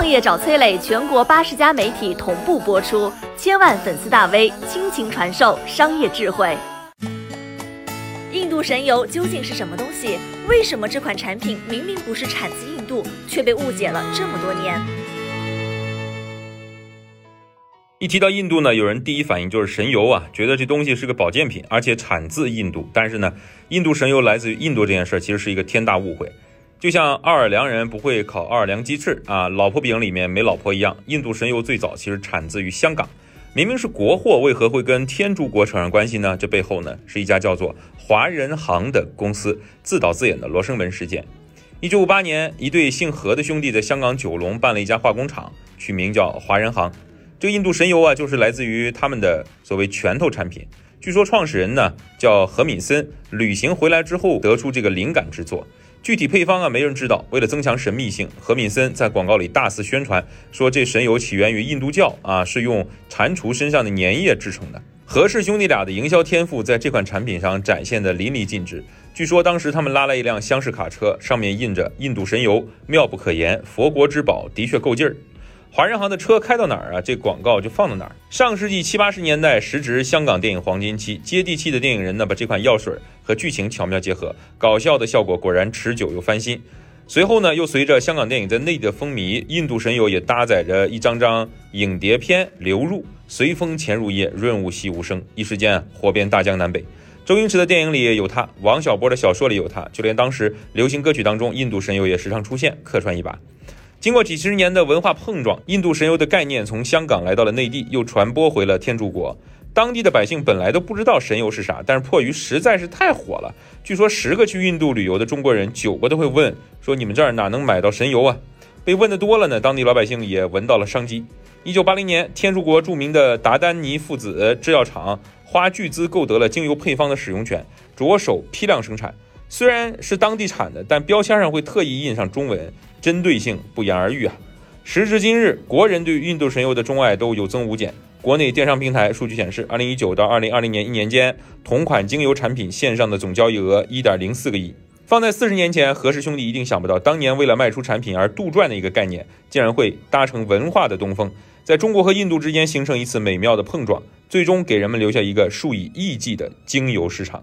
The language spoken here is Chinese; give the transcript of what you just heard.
创业找崔磊，全国八十家媒体同步播出，千万粉丝大 V 倾情传授商业智慧。印度神油究竟是什么东西？为什么这款产品明明不是产自印度，却被误解了这么多年？一提到印度呢，有人第一反应就是神油啊，觉得这东西是个保健品，而且产自印度。但是呢，印度神油来自于印度这件事儿其实是一个天大误会。就像奥尔良人不会烤奥尔良鸡翅啊，老婆饼里面没老婆一样，印度神油最早其实产自于香港。明明是国货，为何会跟天竺国扯上关系呢？这背后呢，是一家叫做华人行的公司自导自演的罗生门事件。一九五八年，一对姓何的兄弟在香港九龙办了一家化工厂，取名叫华人行。这个印度神油啊，就是来自于他们的所谓拳头产品。据说创始人呢叫何敏森，旅行回来之后得出这个灵感制作。具体配方啊，没人知道。为了增强神秘性，何敏森在广告里大肆宣传，说这神油起源于印度教啊，是用蟾蜍身上的粘液制成的。何氏兄弟俩的营销天赋在这款产品上展现得淋漓尽致。据说当时他们拉来一辆厢式卡车，上面印着“印度神油，妙不可言，佛国之宝”，的确够劲儿。华人行的车开到哪儿啊？这广告就放到哪儿。上世纪七八十年代，时值香港电影黄金期，接地气的电影人呢，把这款药水和剧情巧妙结合，搞笑的效果果然持久又翻新。随后呢，又随着香港电影在内地的风靡，印度神油也搭载着一张张影碟片流入，随风潜入夜，润物细无声，一时间啊火遍大江南北。周星驰的电影里有他，王小波的小说里有他，就连当时流行歌曲当中，印度神油也时常出现，客串一把。经过几十年的文化碰撞，印度神油的概念从香港来到了内地，又传播回了天竺国。当地的百姓本来都不知道神油是啥，但是迫于实在是太火了，据说十个去印度旅游的中国人，九个都会问说：“你们这儿哪能买到神油啊？”被问的多了呢，当地老百姓也闻到了商机。一九八零年，天竺国著名的达丹尼父子制药厂花巨资购得了精油配方的使用权，着手批量生产。虽然是当地产的，但标签上会特意印上中文。针对性不言而喻啊！时至今日，国人对印度神油的钟爱都有增无减。国内电商平台数据显示，二零一九到二零二零年一年间，同款精油产品线上的总交易额一点零四个亿。放在四十年前，何氏兄弟一定想不到，当年为了卖出产品而杜撰的一个概念，竟然会搭乘文化的东风，在中国和印度之间形成一次美妙的碰撞，最终给人们留下一个数以亿计的精油市场。